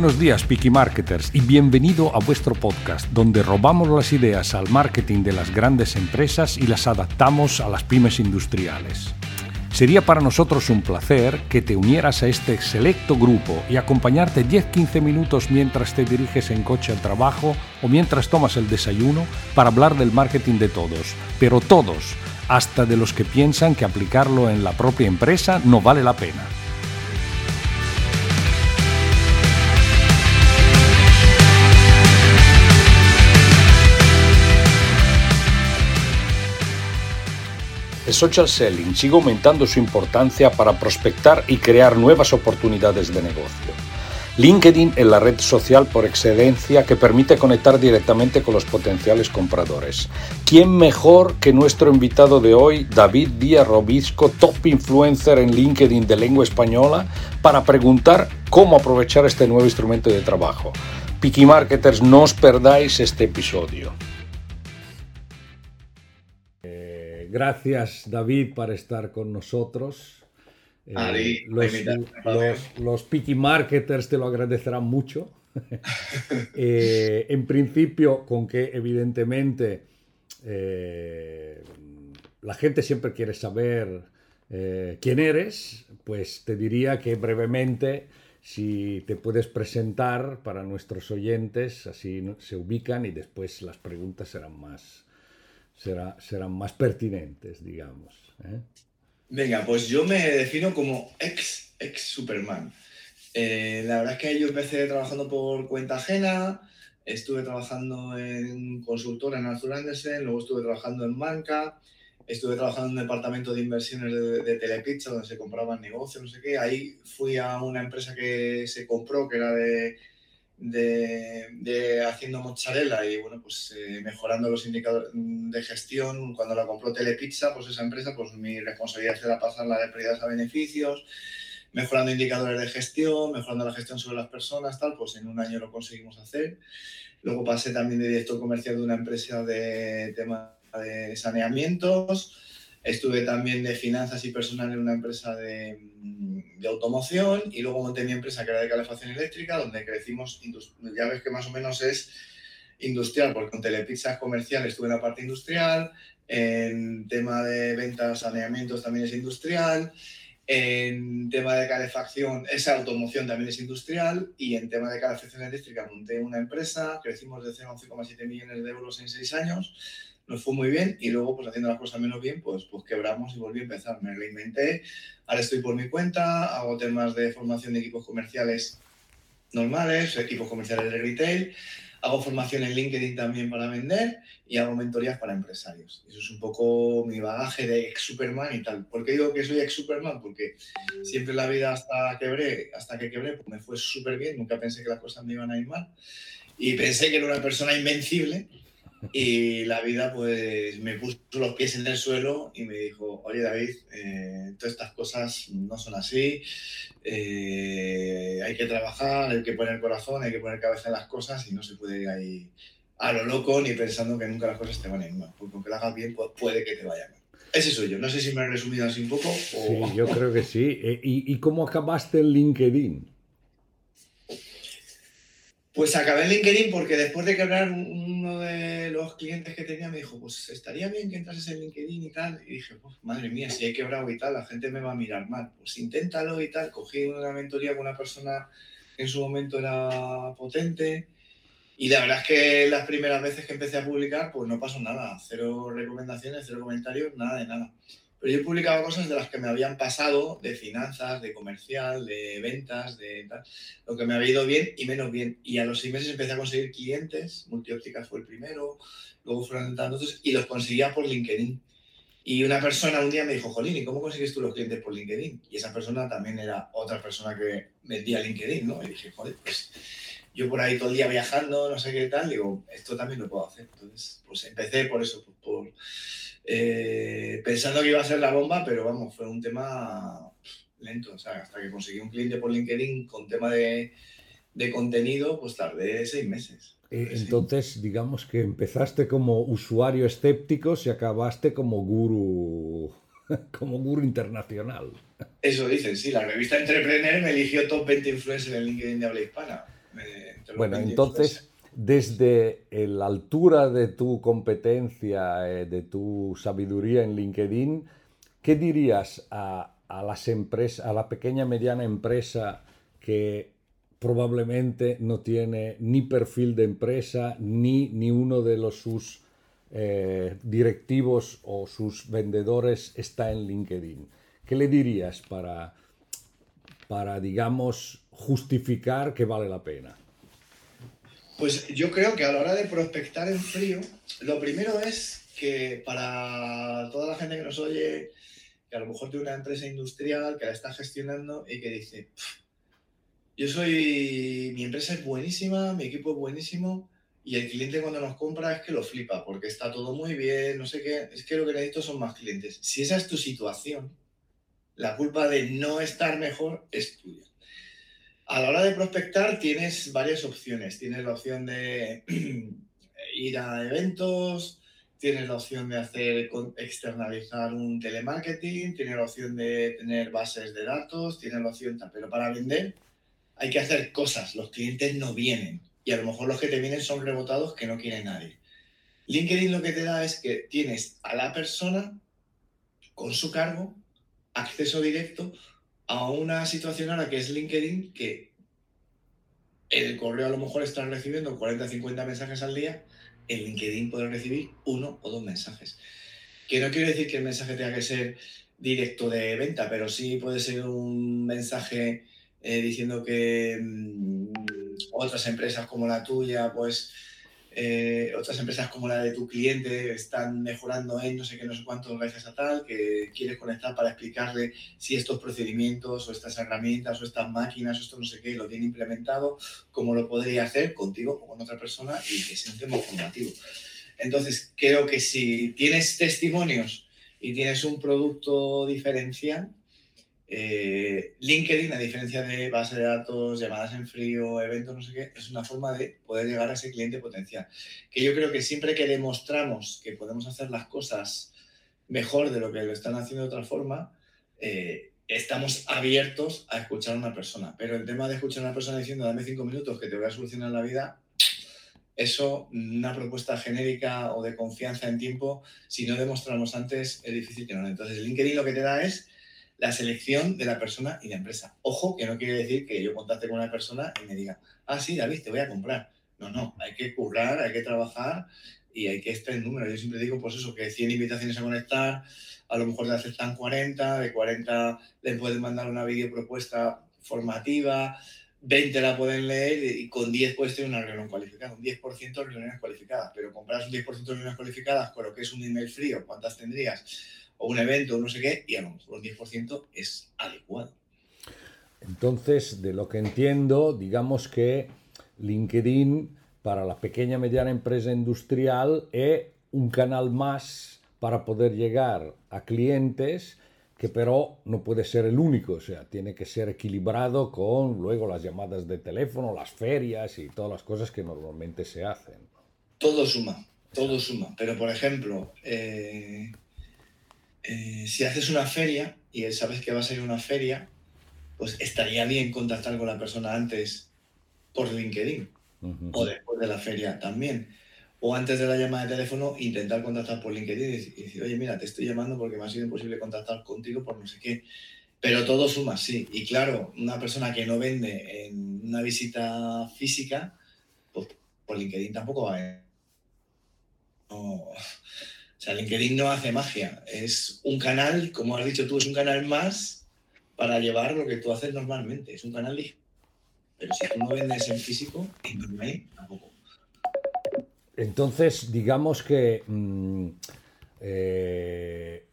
Buenos días, Piki Marketers, y bienvenido a vuestro podcast, donde robamos las ideas al marketing de las grandes empresas y las adaptamos a las pymes industriales. Sería para nosotros un placer que te unieras a este selecto grupo y acompañarte 10-15 minutos mientras te diriges en coche al trabajo o mientras tomas el desayuno para hablar del marketing de todos, pero todos, hasta de los que piensan que aplicarlo en la propia empresa no vale la pena. El social selling sigue aumentando su importancia para prospectar y crear nuevas oportunidades de negocio. LinkedIn es la red social por excelencia que permite conectar directamente con los potenciales compradores. ¿Quién mejor que nuestro invitado de hoy, David Díaz Robisco, top influencer en LinkedIn de lengua española, para preguntar cómo aprovechar este nuevo instrumento de trabajo? Piki Marketers, no os perdáis este episodio. Gracias David por estar con nosotros. Eh, los, los, Marketers te lo agradecerán mucho. Eh, en principio, con que evidentemente eh, la gente siempre quiere saber quién eres, pues te diría que brevemente si te puedes presentar para nuestros oyentes, así se ubican y después las preguntas serán más, serán más pertinentes, digamos. ¿eh? Venga, pues yo me defino como ex, ex Superman. Eh, la verdad es que yo empecé trabajando por cuenta ajena, estuve trabajando en consultora en Arthur Andersen, luego estuve trabajando en Manca, estuve trabajando en un departamento de inversiones de Telepizza donde se compraban negocios, no sé qué. Ahí fui a una empresa que se compró, que era de de, haciendo mozzarella y bueno, pues eh, mejorando los indicadores de gestión. Cuando la compró Telepizza, pues esa empresa, pues mi responsabilidad era pasarla de pérdidas a beneficios, mejorando indicadores de gestión, mejorando la gestión sobre las personas, tal, pues en un año lo conseguimos hacer. Luego pasé también de director comercial de una empresa de tema de saneamientos Estuve también de finanzas y personal en una empresa de, de, automoción y luego monté mi empresa que era de calefacción eléctrica, donde crecimos, ya ves que más o menos es industrial, porque con Telepizzas comercial estuve en la parte industrial, en tema de ventas, saneamientos también es industrial, en tema de calefacción, esa automoción también es industrial y en tema de calefacción eléctrica monté una empresa, crecimos de 0 a 11,7 millones de euros en 6 años nos fue muy bien y luego, pues haciendo las cosas menos bien, pues, pues quebramos y volví a empezar. Me reinventé, ahora estoy por mi cuenta, hago temas de formación de equipos comerciales normales, equipos comerciales de retail, hago formación en LinkedIn también para vender y hago mentorías para empresarios. Eso es un poco mi bagaje de ex Superman y tal. ¿Por qué digo que soy ex Superman? Porque siempre la vida hasta quebré, hasta que quebré, pues me fue súper bien, nunca pensé que las cosas me iban a ir mal. Y pensé que era una persona invencible y la vida pues me puso los pies en el suelo y me dijo, oye David, eh, todas estas cosas no son así, eh, hay que trabajar, hay que poner corazón, hay que poner cabeza en las cosas y no se puede ir ahí a lo loco ni pensando que nunca las cosas te van a ir mal, porque aunque lo hagas bien pues, puede que te vaya mal. Ese soy yo, no sé si me he resumido así un poco. O... Sí, yo creo que sí. Eh, ¿Y, ¿Y cómo acabaste en LinkedIn? Pues acabé en LinkedIn porque después de quebrar uno de los clientes que tenía me dijo, pues estaría bien que entrases en LinkedIn y tal. Y dije, pues madre mía, si he quebrado y tal, la gente me va a mirar mal. Pues inténtalo y tal. Cogí una mentoría con una persona que en su momento era potente. Y la verdad es que las primeras veces que empecé a publicar, pues no pasó nada. Cero recomendaciones, cero comentarios, nada de nada. Pero yo publicaba cosas de las que me habían pasado, de finanzas, de comercial, de ventas, de tal, lo que me había ido bien y menos bien. Y a los seis meses empecé a conseguir clientes, Multiópticas fue el primero, luego fueron otros, y los conseguía por LinkedIn. Y una persona un día me dijo, Jolín, ¿y cómo consigues tú los clientes por LinkedIn? Y esa persona también era otra persona que vendía LinkedIn, ¿no? Y dije, joder, pues yo por ahí todo el día viajando, no sé qué tal, digo, esto también lo puedo hacer. Entonces, pues empecé por eso, por eh, pensando que iba a ser la bomba, pero vamos, fue un tema lento, o sea, hasta que conseguí un cliente por LinkedIn con tema de, de contenido, pues tardé seis meses. Eh, entonces, digamos que empezaste como usuario escéptico y acabaste como gurú. como gurú internacional. Eso dicen, sí. La revista Entrepreneur me eligió top 20 influencers en LinkedIn de habla hispana. Bueno, entonces, desde la altura de tu competencia, eh, de tu sabiduría en LinkedIn, ¿qué dirías a, a las empresas, a la pequeña mediana empresa que probablemente no tiene ni perfil de empresa ni, ni uno de los sus eh, directivos o sus vendedores está en LinkedIn. ¿Qué le dirías para, para, digamos, justificar que vale la pena? Pues yo creo que a la hora de prospectar en frío, lo primero es que para toda la gente que nos oye, que a lo mejor tiene una empresa industrial que la está gestionando y que dice, yo soy, mi empresa es buenísima, mi equipo es buenísimo, y el cliente cuando nos compra es que lo flipa, porque está todo muy bien, no sé qué, es que lo que necesito son más clientes. Si esa es tu situación, la culpa de no estar mejor es tuya. A la hora de prospectar tienes varias opciones. Tienes la opción de ir a eventos, tienes la opción de hacer externalizar un telemarketing, tienes la opción de tener bases de datos, tienes la opción, pero para vender hay que hacer cosas, los clientes no vienen y a lo mejor los que te vienen son rebotados que no quiere nadie. LinkedIn lo que te da es que tienes a la persona con su cargo acceso directo a una situación ahora que es LinkedIn que el correo a lo mejor estás recibiendo 40 50 mensajes al día, en LinkedIn puedes recibir uno o dos mensajes. Que no quiere decir que el mensaje tenga que ser directo de venta, pero sí puede ser un mensaje eh, diciendo que mm, otras empresas como la tuya, pues eh, otras empresas como la de tu cliente están mejorando en no sé qué, no sé cuánto gracias a tal, que quieres conectar para explicarle si estos procedimientos o estas herramientas o estas máquinas o esto no sé qué lo tiene implementado, cómo lo podría hacer contigo o con otra persona y que sea un tema formativo. Entonces, creo que si tienes testimonios y tienes un producto diferencial, eh, LinkedIn, a diferencia de base de datos, llamadas en frío, eventos, no sé qué, es una forma de poder llegar a ese cliente potencial. Que yo creo que siempre que demostramos que podemos hacer las cosas mejor de lo que lo están haciendo de otra forma, eh, estamos abiertos a escuchar a una persona. Pero el tema de escuchar a una persona diciendo dame cinco minutos que te voy a solucionar la vida, eso, una propuesta genérica o de confianza en tiempo, si no demostramos antes, es difícil que no. Entonces, LinkedIn lo que te da es la selección de la persona y la empresa. Ojo, que no quiere decir que yo contacte con una persona y me diga, ah, sí, David, te voy a comprar. No, no, hay que currar, hay que trabajar y hay que estar en número. Yo siempre digo, pues eso, que 100 invitaciones a conectar, a lo mejor le aceptan 40, de 40 le pueden mandar una videopropuesta formativa, 20 la pueden leer y con 10 puedes tener una reunión cualificada, un 10% de reuniones cualificadas, pero compras un 10% de reuniones cualificadas con lo que es un email frío, ¿cuántas tendrías? O un evento, no sé qué, y a lo mejor un 10% es adecuado. Entonces, de lo que entiendo, digamos que LinkedIn para la pequeña y mediana empresa industrial es un canal más para poder llegar a clientes que pero no puede ser el único, o sea, tiene que ser equilibrado con luego las llamadas de teléfono, las ferias y todas las cosas que normalmente se hacen. Todo suma, todo suma, pero por ejemplo, eh, eh, si haces una feria y sabes que vas a ir a una feria, pues estaría bien contactar con la persona antes por LinkedIn o después de la feria también. O antes de la llamada de teléfono, intentar contactar por LinkedIn y decir, oye, mira, te estoy llamando porque me ha sido imposible contactar contigo por no sé qué. Pero todo suma, sí. Y claro, una persona que no vende en una visita física, pues por LinkedIn tampoco va a... No, o sea, LinkedIn no hace magia, es un canal, como has dicho tú, es un canal más para llevar lo que tú haces normalmente, es un canal Pero si tú no vendes en físico, en tampoco. Entonces, digamos que mm, eh,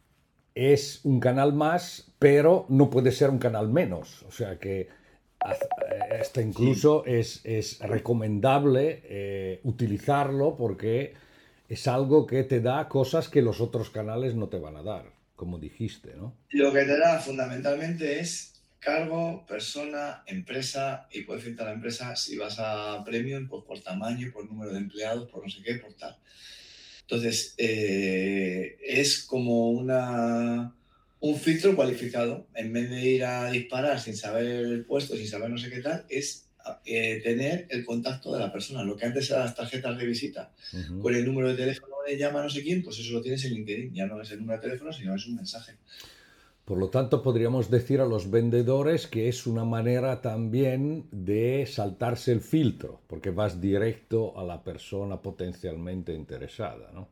es un canal más, pero no puede ser un canal menos. O sea que hasta incluso es, recomendable eh, utilizarlo porque es algo que te da cosas que los otros canales no te van a dar, como dijiste, ¿no? Lo que te da fundamentalmente es cargo, persona, empresa, y puedes filtrar la empresa si vas a premium, pues por tamaño, por número de empleados, por no sé qué, por tal. Entonces, eh, es como una, un filtro cualificado. En vez de ir a disparar sin saber el puesto, sin saber no sé qué tal, es eh, tener el contacto de la persona. Lo que antes eran las tarjetas de visita con el número de teléfono de llama no sé quién, pues eso lo tienes en LinkedIn. Ya no es el número de teléfono, sino es un mensaje. Por lo tanto, podríamos decir a los vendedores que es una manera también de saltarse el filtro, porque vas directo a la persona potencialmente interesada, ¿no?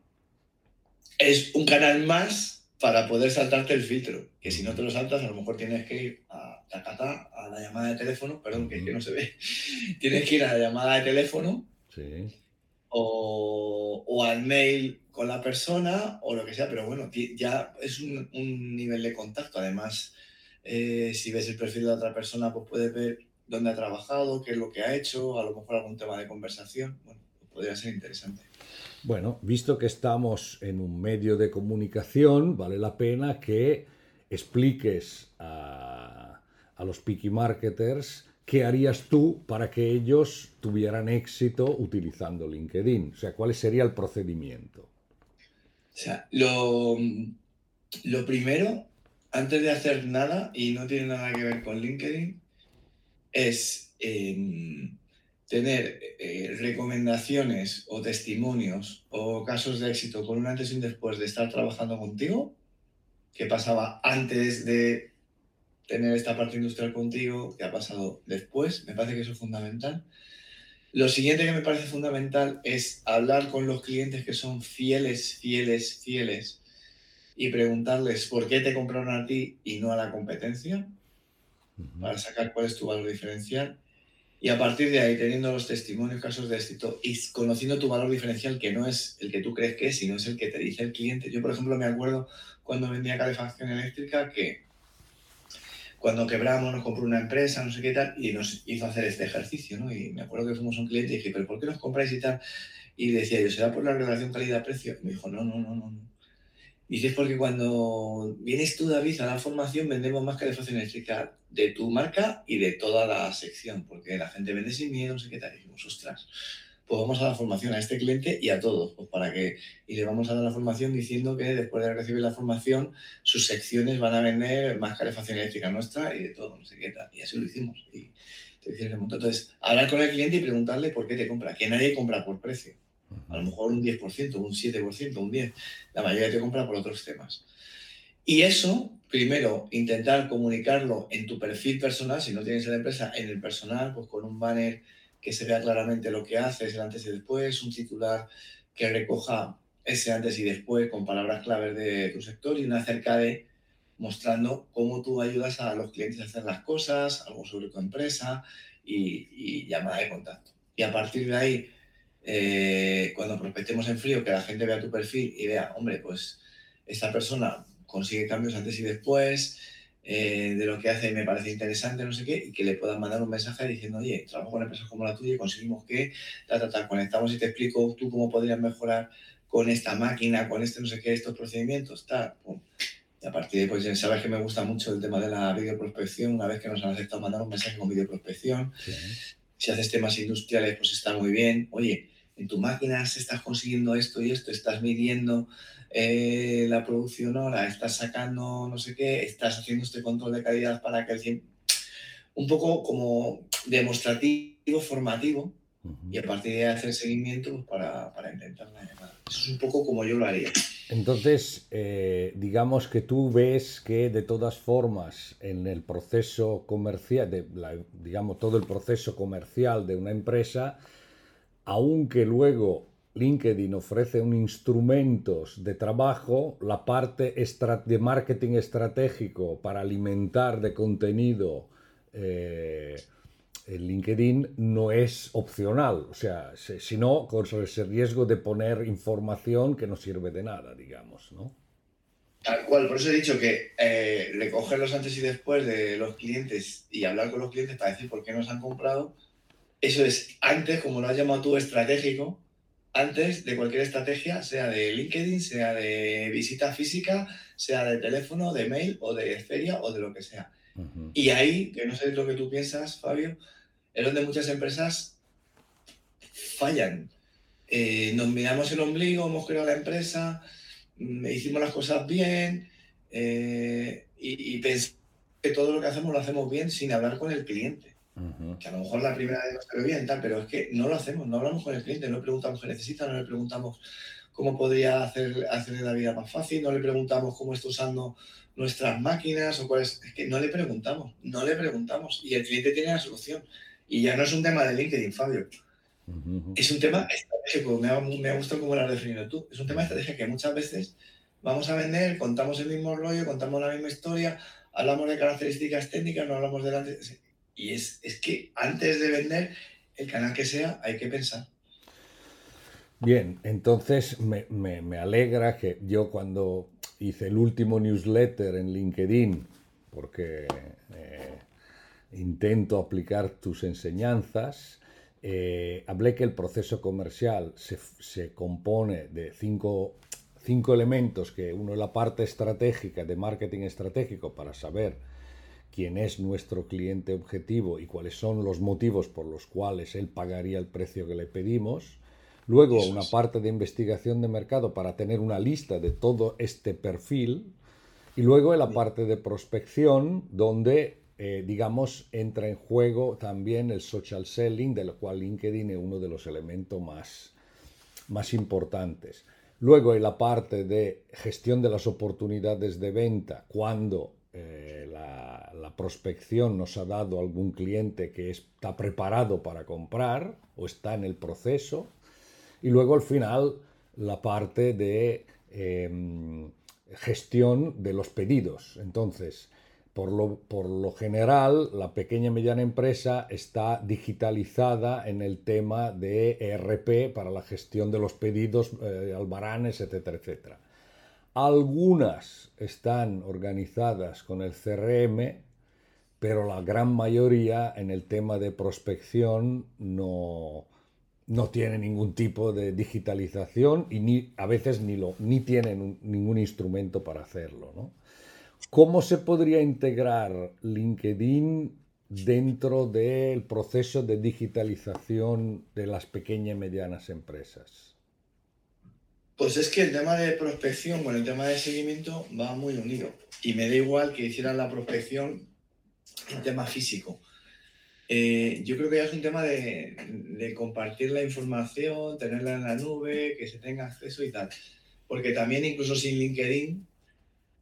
Es un canal más para poder saltarte el filtro, que si no te lo saltas, a lo mejor tienes que ir a, a la llamada de teléfono, perdón, que, que, no se ve, tienes que ir a la llamada de teléfono sí. o, o al mail con la persona o lo que sea, pero bueno, ya es un, nivel de contacto. Además, eh, si ves el perfil de otra persona, pues puedes ver dónde ha trabajado, qué es lo que ha hecho, a lo mejor algún tema de conversación. Bueno, podría ser interesante. Bueno, visto que estamos en un medio de comunicación, vale la pena que expliques a, a los picky marketers qué harías tú para que ellos tuvieran éxito utilizando LinkedIn. O sea, cuál sería el procedimiento. O sea, lo, lo primero, antes de hacer nada, y no tiene nada que ver con LinkedIn, es em, tener eh, recomendaciones o testimonios o casos de éxito con un antes y un después de estar trabajando contigo, qué pasaba antes de tener esta parte industrial contigo, qué ha pasado después, me parece que eso es fundamental. Lo siguiente que me parece fundamental es hablar con los clientes que son fieles, fieles, fieles y preguntarles por qué te compraron a ti y no a la competencia, para sacar cuál es tu valor diferencial. Y a partir de ahí, teniendo los testimonios, casos de éxito y conociendo tu valor diferencial, que no es el que tú crees que es, sino es el que te dice el cliente. Yo, por ejemplo, me acuerdo cuando vendía calefacción eléctrica que cuando quebramos nos compró una empresa, no sé qué tal, y nos hizo hacer este ejercicio, ¿no? Y me acuerdo que fuimos a un cliente y dije, ¿pero por qué nos compráis y tal? Y decía yo, ¿será por la relación calidad-precio? Me dijo, no, no, no, no. Dices porque cuando vienes tú, David, a la formación vendemos más calefacción eléctrica de tu marca y de toda la sección, porque la gente vende sin miedo, no sé qué tal. Y dijimos, ostras, pues vamos a dar formación a este cliente y a todos, pues para que, y le vamos a dar la formación diciendo que después de recibir la formación, sus secciones van a vender más calefacción eléctrica nuestra y de todo, no sé qué tal. Y así lo hicimos. Y Entonces, hablar con el cliente y preguntarle por qué te compra, que nadie compra por precio. A lo mejor un 10%, un 7%, un 10%. La mayoría te compra por otros temas. Y eso, primero, intentar comunicarlo en tu perfil personal, si no tienes la empresa, en el personal, pues con un banner que se vea claramente lo que haces, el antes y después, un titular que recoja ese antes y después con palabras claves de tu sector y una acerca de mostrando cómo tú ayudas a los clientes a hacer las cosas, algo sobre tu empresa y, llamada de contacto. Y a partir de ahí, eh, cuando prospectemos en frío, que la gente vea tu perfil y vea, hombre, pues esta persona consigue cambios antes y después, eh, de lo que hace y me parece interesante, no sé qué, y que le puedan mandar un mensaje diciendo, oye, trabajo con empresas como la tuya y conseguimos que, ta, ta, ta, conectamos y te explico tú cómo podrías mejorar con esta máquina, con este no sé qué, estos procedimientos, tal, Y a partir de ahí, pues ya sabes que me gusta mucho el tema de la videoprospección, una vez que nos han aceptado mandar un mensaje con videoprospección. Si haces temas industriales, pues está muy bien. Oye, en tu máquina estás consiguiendo esto y esto, estás midiendo eh, la producción ahora, estás sacando no sé qué, estás haciendo este control de calidad para que el un poco como demostrativo, formativo, y a partir de hacer seguimiento pues, para, para, intentar la llamada. Eso es un poco como yo lo haría. Entonces, eh, digamos que tú ves que de todas formas en el proceso comercial, de digamos todo el proceso comercial de una empresa, aunque luego LinkedIn ofrece un instrumentos de trabajo, la parte de marketing estratégico para alimentar de contenido eh, el LinkedIn no es opcional, o sea, sino con ese riesgo de poner información que no sirve de nada, digamos, ¿no? Tal cual, por eso he dicho que eh, recoger los antes y después de los clientes y hablar con los clientes para decir por qué nos han comprado, eso es antes, como lo has llamado tú, estratégico, antes de cualquier estrategia, sea de LinkedIn, sea de visita física, sea de teléfono, de mail o de feria o de lo que sea. Y ahí, que no sé lo que tú piensas, Fabio, es donde muchas empresas fallan. Eh, nos miramos el ombligo, hemos creado la empresa, mm, hicimos las cosas bien, eh, y, y pensar que todo lo que hacemos lo hacemos bien sin hablar con el cliente. Que a lo mejor la primera vez no sale bien, tal, pero es que no lo hacemos, no hablamos con el cliente, no le preguntamos qué necesita, no le preguntamos cómo podría hacer, hacerle la vida más fácil, no le preguntamos cómo está usando nuestras máquinas o cuál es. Es que no le preguntamos, no le preguntamos y el cliente tiene la solución. Y ya no es un tema de LinkedIn, Fabio. Es un tema estratégico, me ha, me ha gustado cómo lo has definido tú. Es un tema estratégico que muchas veces vamos a vender, contamos el mismo rollo, contamos la misma historia, hablamos de características técnicas, no hablamos de la... Y es, es que antes de vender, el canal que sea, hay que pensar. Bien, entonces me, me, me, alegra que yo cuando hice el último newsletter en LinkedIn, porque eh, intento aplicar tus enseñanzas, eh, hablé que el proceso comercial se, se compone de cinco, cinco, elementos, que uno es la parte estratégica, de marketing estratégico, para saber quién es nuestro cliente objetivo y cuáles son los motivos por los cuales él pagaría el precio que le pedimos. Luego, una parte de investigación de mercado para tener una lista de todo este perfil. Y luego en la parte de prospección, donde eh, digamos, entra en juego también el social selling, de lo cual LinkedIn es uno de los elementos más, más importantes. Luego, en la parte de gestión de las oportunidades de venta, cuando eh, la, prospección nos ha dado algún cliente que está preparado para comprar o está en el proceso. Y luego, al final, la parte de eh, gestión de los pedidos. Entonces, por lo, por lo, general, la pequeña y mediana empresa está digitalizada en el tema de ERP para la gestión de los pedidos, eh, albaranes, etcétera, etcétera. Algunas están organizadas con el CRM, pero la gran mayoría en el tema de prospección no, no tiene ningún tipo de digitalización y a veces ni, lo, ni tienen ningún instrumento para hacerlo. ¿Cómo se podría integrar LinkedIn dentro del proceso de digitalización de las pequeñas y medianas empresas? Pues es que el tema de prospección con el tema de seguimiento va muy unido. Y me da igual que hicieran la prospección en tema físico. Eh, yo creo que ya es un tema de, compartir la información, tenerla en la nube, que se tenga acceso y tal. Porque también incluso sin LinkedIn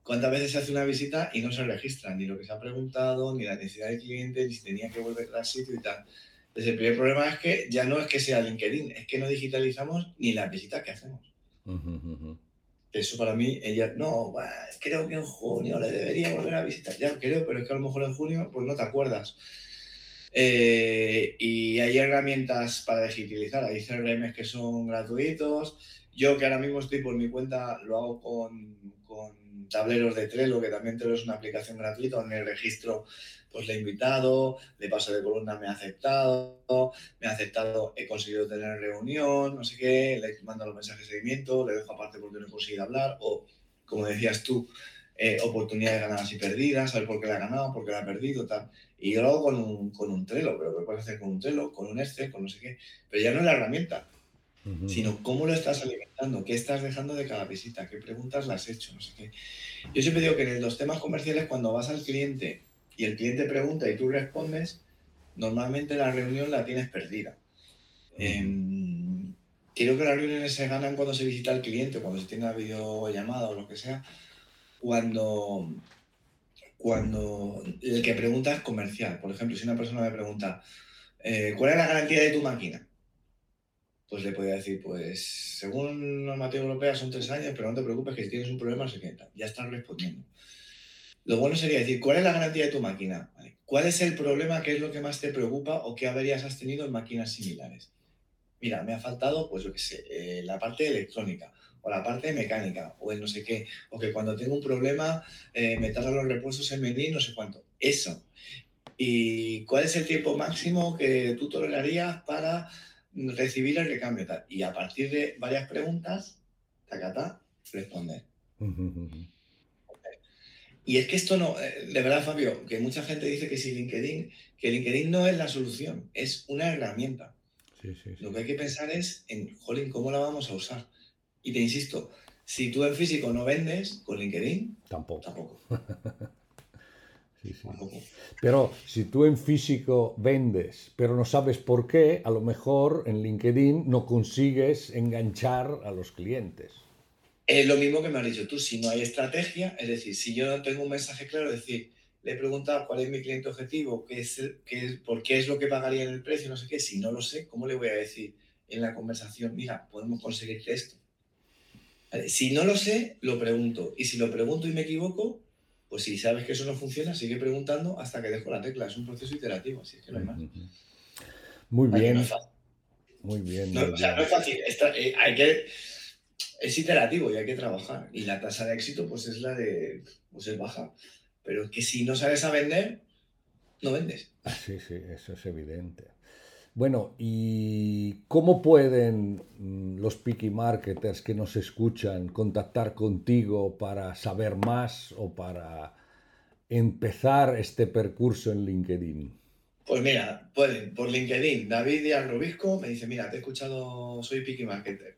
cuántas veces se hace una visita y no se registra ni lo que se ha preguntado, ni la necesidad del cliente, ni si tenía que volver al sitio y tal. Entonces, el primer problema es que ya no es que sea LinkedIn, es que no digitalizamos ni las visitas que hacemos. Eso para mí, ella, no, creo que en junio le debería volver a visitar. Ya creo, pero es que a lo mejor en junio pues no te acuerdas. Eh, y hay herramientas para digitalizar, hay CRM que son gratuitos. Yo que ahora mismo estoy por mi cuenta, lo hago con, con tableros de Trello, que también Trello es una aplicación gratuita, donde registro pues le he invitado, de paso de columna me ha aceptado, me ha aceptado, he conseguido tener reunión, no sé qué, le mando los mensajes de seguimiento, le dejo aparte porque no he conseguido hablar, o como decías tú, eh, oportunidades ganadas y perdidas, saber por qué la ha ganado, por qué la ha perdido, tal. Y yo lo hago con un, con un Trello, pero lo puedes hacer con un Trello, con un Excel, con no sé qué, pero ya no es la herramienta sino cómo lo estás alimentando, qué estás dejando de cada visita, qué preguntas le has hecho, no sé qué. Yo siempre digo que en los temas comerciales, cuando vas al cliente y el cliente pregunta y tú respondes, normalmente la reunión la tienes perdida. Em, creo que las reuniones se ganan cuando se visita al cliente, cuando se tiene una videollamada o lo que sea, cuando, cuando el que pregunta es comercial. Por ejemplo, si una persona me pregunta, eh, ¿cuál es la garantía de tu máquina? pues le podía decir, pues según normativa europea son tres años, pero no te preocupes que si tienes un problema se queda. Ya están respondiendo. Lo bueno sería decir, ¿cuál es la garantía de tu máquina? ¿Cuál es el problema? ¿Qué es lo que más te preocupa o qué averías has tenido en máquinas similares? Mira, me ha faltado, pues yo qué sé, eh, la parte electrónica o la parte mecánica o el no sé qué, o que cuando tengo un problema eh, me tardan los repuestos en venir, no sé cuánto. Eso. ¿Y cuál es el tiempo máximo que tú tolerarías para recibir el recambio. Y a partir de varias preguntas, tacata, responder. Y es que esto no, eh, de verdad, Fabio, que mucha gente dice que si LinkedIn, que LinkedIn no es la solución, es una herramienta. Lo que hay que pensar es en, jolín, ¿cómo la vamos a usar? Y te insisto, Si tú en físico no vendes, con LinkedIn, tampoco. Tampoco. Pero si tú en físico vendes, pero no sabes por qué, a lo mejor en LinkedIn no consigues enganchar a los clientes. Es lo mismo que me has dicho tú, si no hay estrategia, es decir, si yo no tengo un mensaje claro, es decir, le he preguntado cuál es mi cliente objetivo, qué es, qué es, por qué es lo que pagaría en el precio, no sé qué, si no lo sé, ¿cómo le voy a decir en la conversación, mira, podemos conseguir esto? Si no lo sé, lo pregunto. Y si lo pregunto y me equivoco, pues si sabes que eso no funciona, sigue preguntando hasta que dejo la tecla. Es un proceso iterativo, así es que no hay más. Muy bien. Muy bien. No, o sea, no es fácil. Eh, hay que, es iterativo y hay que trabajar. Y la tasa de éxito, pues es la de, pues es baja. Pero es que si no sabes a vender, no vendes. Sí, sí, eso es evidente. Bueno, ¿y cómo pueden mm, los picky marketers que nos escuchan contactar contigo para saber más o para empezar este percurso en LinkedIn? Pues mira, pueden por LinkedIn, David Díaz Robisco me dice, mira, te he escuchado, soy picky marketer,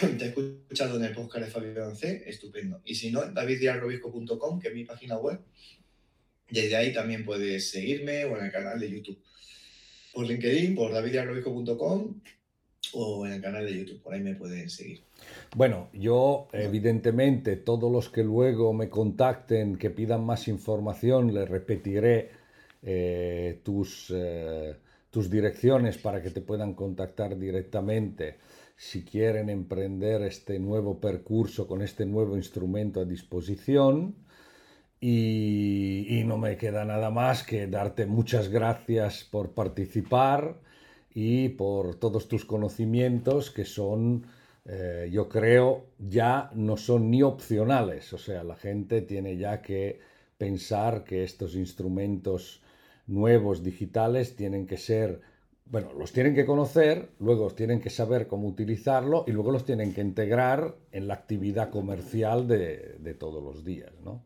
te he escuchado en el podcast de Fabio C, estupendo. Y si no, daviddiazrobisco.com, que es mi página web, desde ahí también puedes seguirme o en el canal de YouTube por LinkedIn, por davidiarrobico.com o en el canal de YouTube, por ahí me pueden seguir. Bueno, yo evidentemente todos los que luego me contacten, que pidan más información, les repetiré eh, tus, eh, tus direcciones para que te puedan contactar directamente si quieren emprender este nuevo percurso con este nuevo instrumento a disposición. Y, no me queda nada más que darte muchas gracias por participar y por todos tus conocimientos que son, eh, yo creo, ya no son ni opcionales. O sea, la gente tiene ya que pensar que estos instrumentos nuevos digitales tienen que ser, bueno, los tienen que conocer, luego tienen que saber cómo utilizarlo y luego los tienen que integrar en la actividad comercial de, de todos los días, ¿no?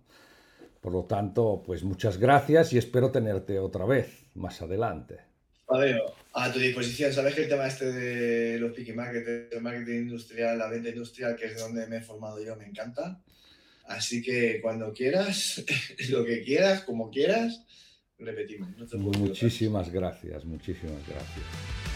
Por lo tanto, pues muchas gracias y espero tenerte otra vez más adelante. a tu disposición. Sabes que el tema este de los picky market, el marketing industrial, la venta industrial, que es donde me he formado yo, me encanta. Así que cuando quieras, lo que quieras, como quieras, repetimos. muchísimas gracias, muchísimas gracias.